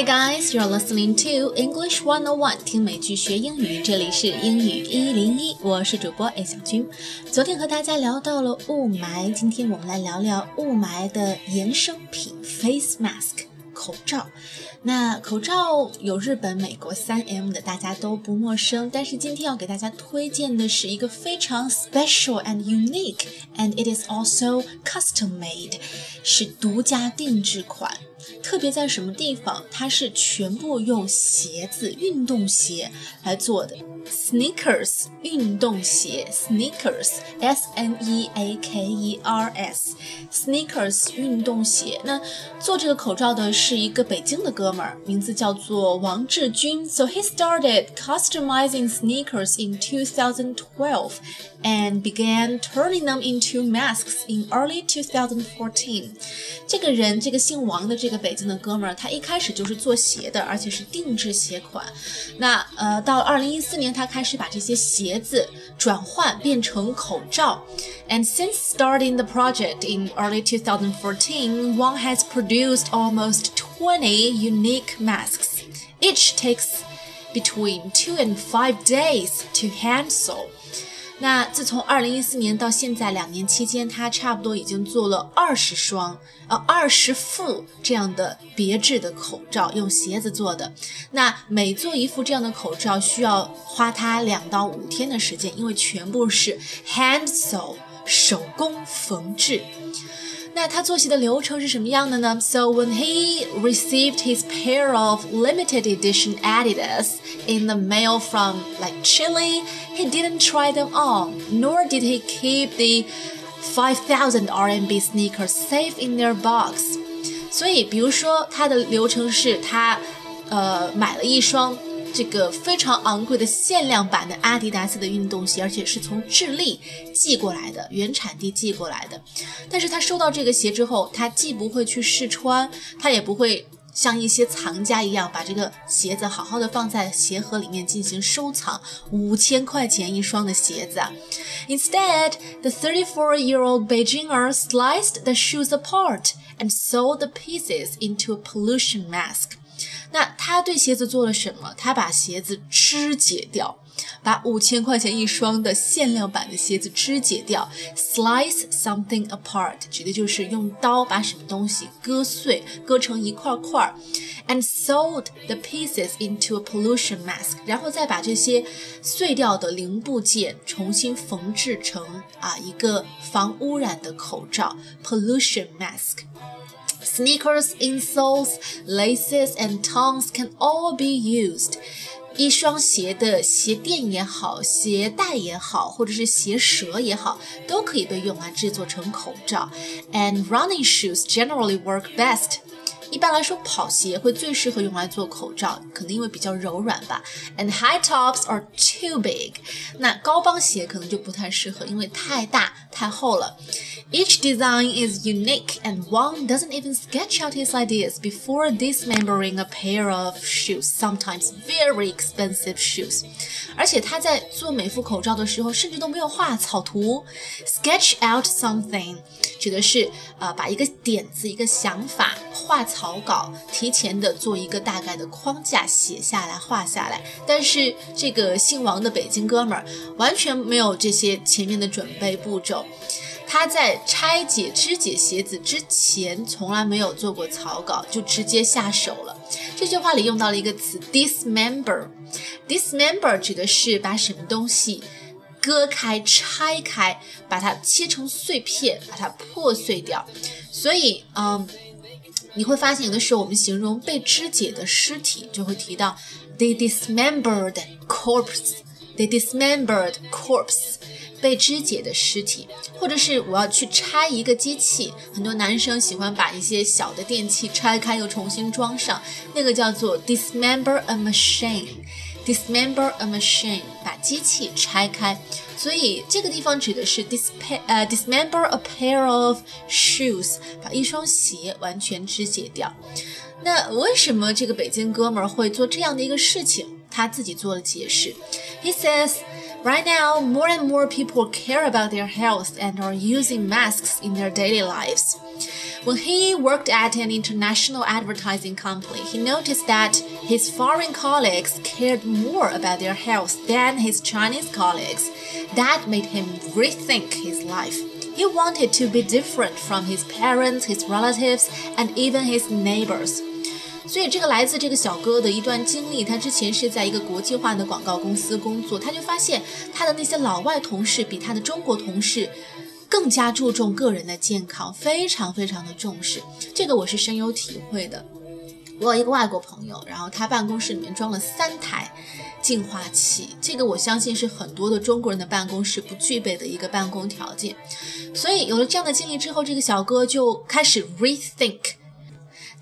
Hey guys, you're listening to English One on One，听美剧学英语，这里是英语一零一，我是主播 A 小军。昨天和大家聊到了雾霾，今天我们来聊聊雾霾的衍生品 face mask 口罩。那口罩有日本、美国三 M 的，大家都不陌生。但是今天要给大家推荐的是一个非常 special and unique，and it is also custom made，是独家定制款。特别在什么地方？它是全部用鞋子、运动鞋来做的，sneakers 运动鞋，sneakers，s n e a k e r s，sneakers 运动鞋。那做这个口罩的是一个北京的哥 们儿，名字叫做王志军。So he started customizing sneakers in 2012 and began turning them into masks in early 2014。这个人，这个姓王的这个北京的哥们儿，他一开始就是做鞋的，而且是定制鞋款。那呃，到二零一四年，他开始把这些鞋子转换变成口罩。 And since starting the project in early 2014, Wang has produced almost 20 unique masks. Each takes between two and five days to hand sew. 那自从二零一四年到现在两年期间，他差不多已经做了二十双，呃，二十副这样的别致的口罩，用鞋子做的。那每做一副这样的口罩，需要花他两到五天的时间，因为全部是 hand sew 手工缝制。那他做鞋的流程是什么样的呢？So when he received his pair of limited edition Adidas in the mail from like Chile, he didn't try them on, nor did he keep the 5,000 RMB sneakers safe in their box. 所以，比如说，他的流程是他，呃，买了一双 这个非常昂贵的限量版的阿迪达斯的运动鞋，而且是从智利寄过来的，原产地寄过来的。但是他收到这个鞋之后，他既不会去试穿，他也不会像一些藏家一样把这个鞋子好好的放在鞋盒里面进行收藏。五千块钱一双的鞋子啊！Instead, the 34-year-old Beijinger sliced the shoes apart and sewed the pieces into a pollution mask. 那他对鞋子做了什么？他把鞋子肢解掉，把五千块钱一双的限量版的鞋子肢解掉。Slice something apart，指的就是用刀把什么东西割碎，割成一块块儿。And sewed the pieces into a pollution mask，然后再把这些碎掉的零部件重新缝制成啊一个防污染的口罩，pollution mask。Sneakers, insoles, laces, and tongues can all be used. 一双鞋的鞋垫也好，鞋带也好，或者是鞋舌也好，都可以被用来制作成口罩。And running shoes generally work best 一般来说，跑鞋会最适合用来做口罩，可能因为比较柔软吧。And high tops are too big，那高帮鞋可能就不太适合，因为太大太厚了。Each design is unique, and Wang doesn't even sketch out his ideas before dismembering a pair of shoes, sometimes very expensive shoes. 而且他在做每副口罩的时候，甚至都没有画草图。Sketch out something 指的是呃把一个点子、一个想法 画草。稿提前的做一个大概的框架写下来画下来，但是这个姓王的北京哥们儿完全没有这些前面的准备步骤，他在拆解肢解鞋子之前从来没有做过草稿，就直接下手了。这句话里用到了一个词 dismember，dismember 指的是把什么东西割开、拆开，把它切成碎片，把它破碎掉。所以，嗯。你会发现，有的时候我们形容被肢解的尸体，就会提到 they dismembered corpse，the dismembered corpse，被肢解的尸体，或者是我要去拆一个机器，很多男生喜欢把一些小的电器拆开又重新装上，那个叫做 dismember a machine。dismember a machine，把机器拆开。所以这个地方指的是 dis 呃 dismember a pair of shoes，把一双鞋完全肢解掉。那为什么这个北京哥们儿会做这样的一个事情？他自己做了解释。He says. Right now, more and more people care about their health and are using masks in their daily lives. When he worked at an international advertising company, he noticed that his foreign colleagues cared more about their health than his Chinese colleagues. That made him rethink his life. He wanted to be different from his parents, his relatives, and even his neighbors. 所以这个来自这个小哥的一段经历，他之前是在一个国际化的广告公司工作，他就发现他的那些老外同事比他的中国同事 更加注重个人的健康，非常非常的重视。这个我是深有体会的。我有一个外国朋友，然后他办公室里面装了三台净化器，这个我相信是很多的中国人的办公室不具备的一个办公条件。所以有了这样的经历之后，这个小哥就开始 rethink。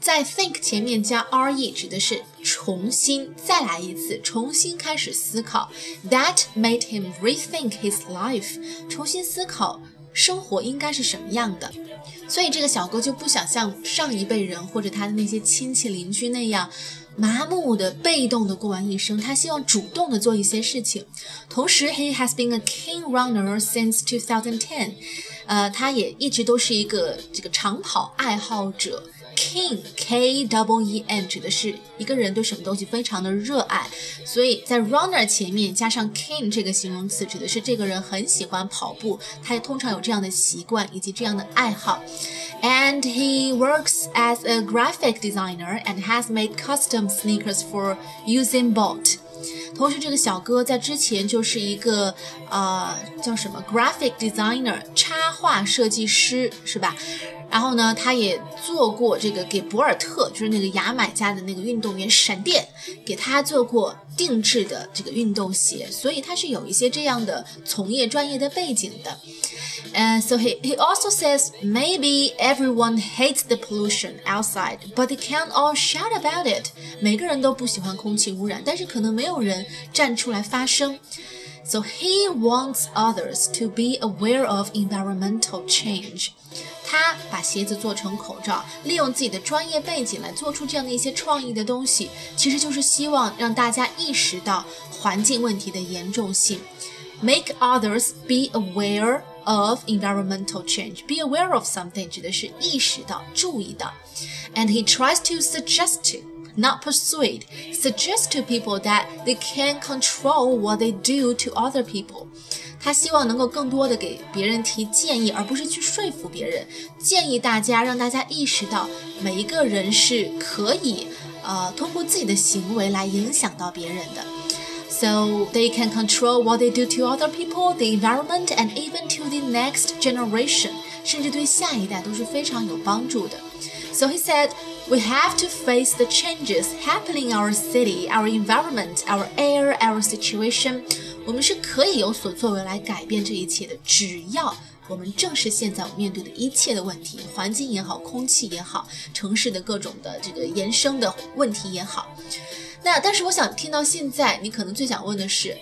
在 think 前面加 re 指的是重新再来一次，重新开始思考。That made him rethink his life，重新思考生活应该是什么样的。所以这个小哥就不想像上一辈人或者他的那些亲戚邻居那样麻木的、被动的过完一生，他希望主动的做一些事情。同时，he has been a keen runner since 2010，呃，他也一直都是一个这个长跑爱好者。King K W E N 指的是一个人对什么东西非常的热爱，所以在 runner 前面加上 king 这个形容词，指的是这个人很喜欢跑步，他也通常有这样的习惯以及这样的爱好。And he works as a graphic designer and has made custom sneakers for using Bolt。同时，这个小哥在之前就是一个呃叫什么 graphic designer 插画设计师，是吧？然后呢，他也做过这个给博尔特，就是那个牙买加的那个运动员闪电，给他做过定制的这个运动鞋，所以他是有一些这样的从业专业的背景的。呃 so he he also says maybe everyone hates the pollution outside, but they can't all shout about it。每个人都不喜欢空气污染，但是可能没有人站出来发声。So he wants others to be aware of environmental change. 他把鞋子做成口罩，利用自己的专业背景来做出这样的一些创意的东西，其实就是希望让大家意识到环境问题的严重性。Make others be aware of environmental change. Be aware of something 指的是意识到、注意到。And he tries to suggest to, not persuade, suggest to people that they can control what they do to other people. 他希望能够更多的给别人提建议，而不是去说服别人。建议大家，让大家意识到每一个人是可以，呃，通过自己的行为来影响到别人的。So they can control what they do to other people, the environment, and even to the next generation，甚至对下一代都是非常有帮助的。So he said, we have to face the changes happening in our city, our environment, our air, our situation. 我们是可以有所作为来改变这一切的，只要我们正视现在我面对的一切的问题，环境也好，空气也好，城市的各种的这个延伸的问题也好。那但是我想听到现在，你可能最想问的是，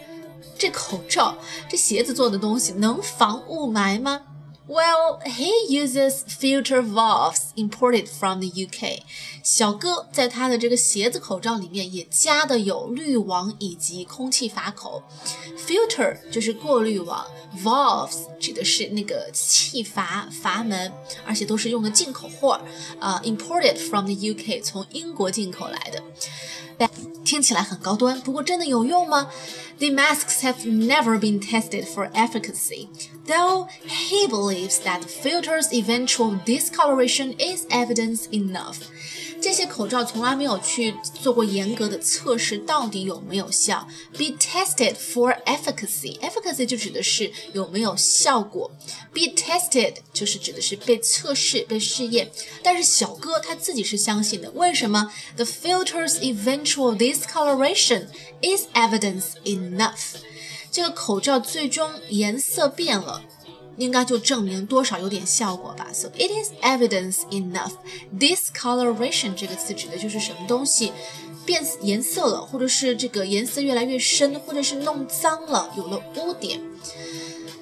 这口罩、这鞋子做的东西能防雾霾吗？Well, he uses filter valves imported from the UK. 小哥在他的这个鞋子口罩里面也加的有滤网以及空气阀口。Filter 就是过滤网，valves 指的是那个气阀阀门，而且都是用的进口货啊，imported from the UK，从英国进口来的。听起来很高端，不过真的有用吗？The masks have never been tested for efficacy, though he believes that the filter's eventual discoloration is evidence enough. 这些口罩从来没有去做过严格的测试，到底有没有效？Be tested for efficacy. Efficacy 就指的是有没有效果。Be tested 就是指的是被测试、被试验。但是小哥他自己是相信的，为什么？The filter's eventual discoloration is evidence enough. 这个口罩最终颜色变了。应该就证明多少有点效果吧。So it is evidence enough. Discoloration 这个词指的就是什么东西变颜色了，或者是这个颜色越来越深，或者是弄脏了，有了污点。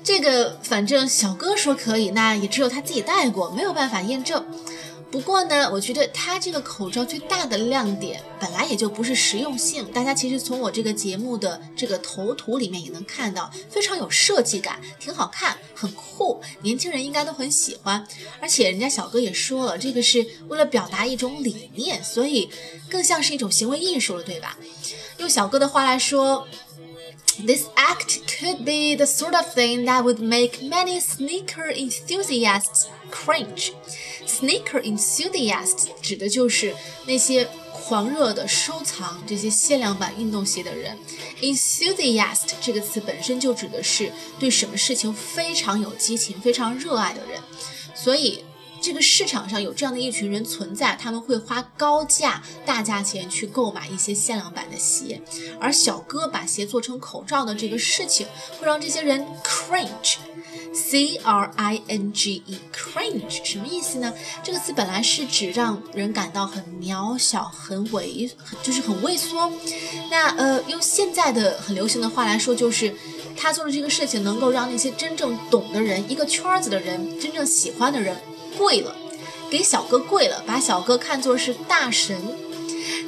这个反正小哥说可以，那也只有他自己戴过，没有办法验证。不过呢，我觉得它这个口罩最大的亮点本来也就不是实用性，大家其实从我这个节目的这个头图里面也能看到，非常有设计感，挺好看，很酷，年轻人应该都很喜欢。而且人家小哥也说了，这个是为了表达一种理念，所以更像是一种行为艺术了，对吧？用小哥的话来说。This act could be the sort of thing that would make many sneaker enthusiasts cringe. Sneaker enthusiasts 指的就是那些狂热的收藏这些限量版运动鞋的人。Enthusiast 这个词本身就指的是对什么事情非常有激情、非常热爱的人，所以。 这个市场上有这样的一群人存在，他们会花高价、大价钱去购买一些限量版的鞋，而小哥把鞋做成口罩的这个事情，会让这些人 cringe，c r i n g e，cringe 什么意思呢？这个词本来是指让人感到很渺小、很猥，就是很畏缩。那呃，用现在的很流行的话来说，就是他做的这个事情能够让那些真正懂的人、一个圈子的人、真正喜欢的人。跪了，给小哥跪了，把小哥看作是大神，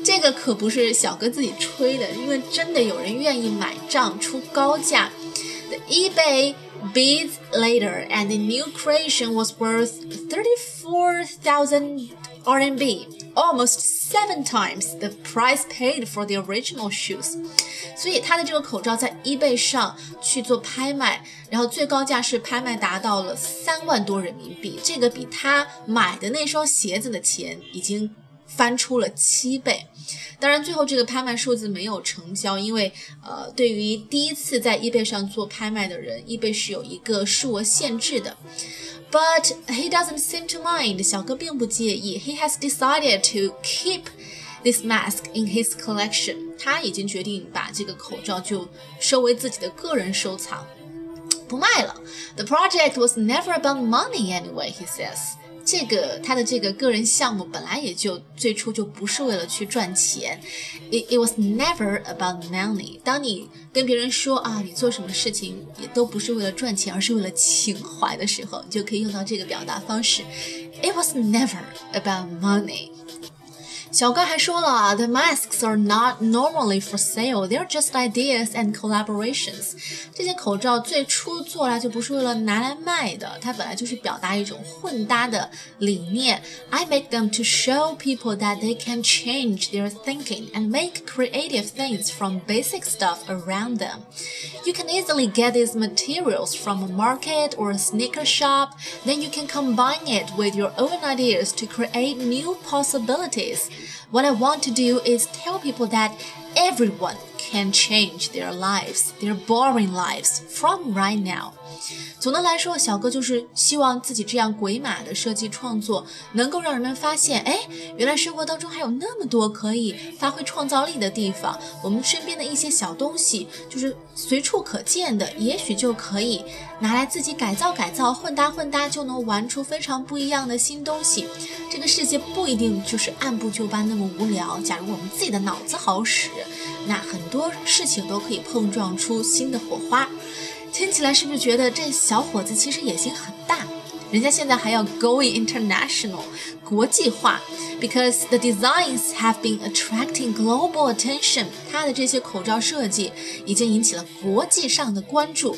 这个可不是小哥自己吹的，因为真的有人愿意买账，出高价。The eBay bids later, and the new creation was worth thirty-four thousand RMB. almost seven times the price paid for the original shoes。 所以他的这个口罩在 eBay 上去做拍卖，然后最高价是拍卖达到了三万多人民币，这个比他买的那双鞋子的钱已经翻出了七倍。当然，最后这个拍卖数字没有成交，因为呃，对于第一次在 eBay 上做拍卖的人，eBay 是有一个数额限制的。But he doesn't seem to mind. 小哥并不介意。He has decided to keep this mask in his collection. 他已经决定把这个口罩就收为自己的个人收藏，不卖了。The project was never about money anyway, he says. 这个他的这个个人项目本来也就最初就不是为了去赚钱，it it was never about money。当你跟别人说啊，你做什么事情也都不是为了赚钱，而是为了情怀的时候，你就可以用到这个表达方式，it was never about money。 小哥还说了，The masks are not normally for sale; they're just ideas and collaborations。这些口罩最初做来就不是为了拿来卖的，它本来就是表达一种混搭的理念。I make them to show people that they can change their thinking and make creative things from basic stuff around them. You can easily get these materials from a market or a sneaker shop. Then you can combine it with your own ideas to create new possibilities. What I want to do is tell people that everyone can change their lives, their boring lives from right now. 总的来说，小哥就是希望自己这样鬼马的设计创作，能够让人们发现，哎，原来生活当中还有那么多可以发挥创造力的地方。我们身边的一些小东西，就是随处可见的，也许就可以拿来自己改造改造，混搭混搭，就能玩出非常不一样的新东西。这个世界不一定就是按部就班那么无聊。假如我们自己的脑子好使，那很多事情都可以碰撞出新的火花。听起来是不是觉得这小伙子其实野心很大？人家现在还要 going international，国际化，because the designs have been attracting global attention。他的这些口罩设计已经引起了国际上的关注。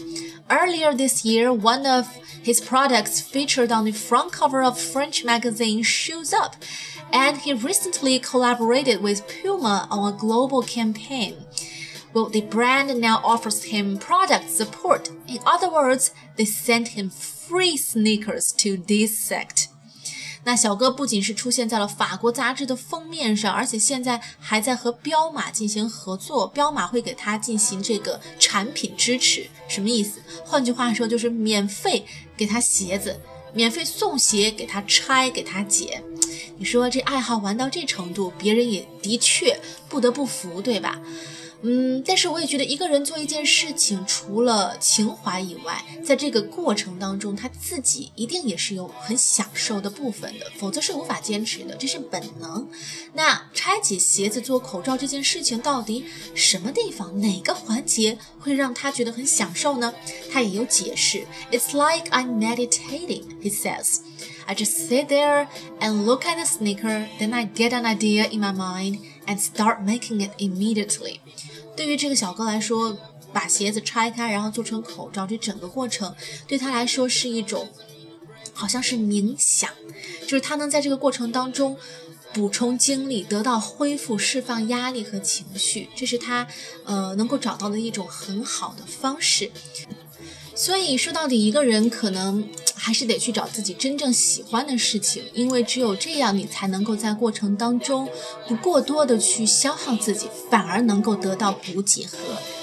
Earlier this year, one of his products featured on the front cover of French magazine Shoes Up, and he recently collaborated with Puma on a global campaign. Well, the brand now offers him product support. In other words, they sent him free sneakers to this sect. 那小哥不仅是出现在了法国杂志的封面上，而且现在还在和彪马进行合作。彪马会给他进行这个产品支持，什么意思？换句话说，就是免费给他鞋子，免费送鞋给他拆给他解。你说这爱好玩到这程度，别人也的确不得不服，对吧？嗯，但是我也觉得一个人做一件事情，除了情怀以外，在这个过程当中，他自己一定也是有很享受的部分的，否则是无法坚持的，这是本能。那拆解鞋子做口罩这件事情，到底什么地方、哪个环节会让他觉得很享受呢？他也有解释。It's like I'm meditating, he says. I just sit there and look at the sneaker, then I get an idea in my mind and start making it immediately. 对于这个小哥来说，把鞋子拆开，然后做成口罩，这整个过程对他来说是一种，好像是冥想，就是他能在这个过程当中补充精力，得到恢复、释放压力和情绪，这是他呃能够找到的一种很好的方式。所以说到底，一个人可能还是得去找自己真正喜欢的事情，因为只有这样，你才能够在过程当中不过多的去消耗自己，反而能够得到补给和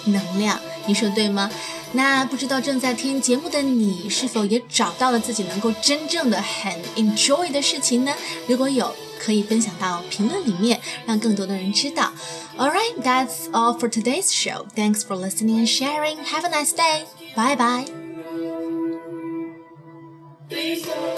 能量。你说对吗？那不知道正在听节目的你，是否也找到了自己能够真正的很 enjoy 的事情呢？如果有，可以分享到评论里面，让更多的人知道。All right, that's all for today's show. Thanks for listening and sharing. Have a nice day. Bye bye. Please don't.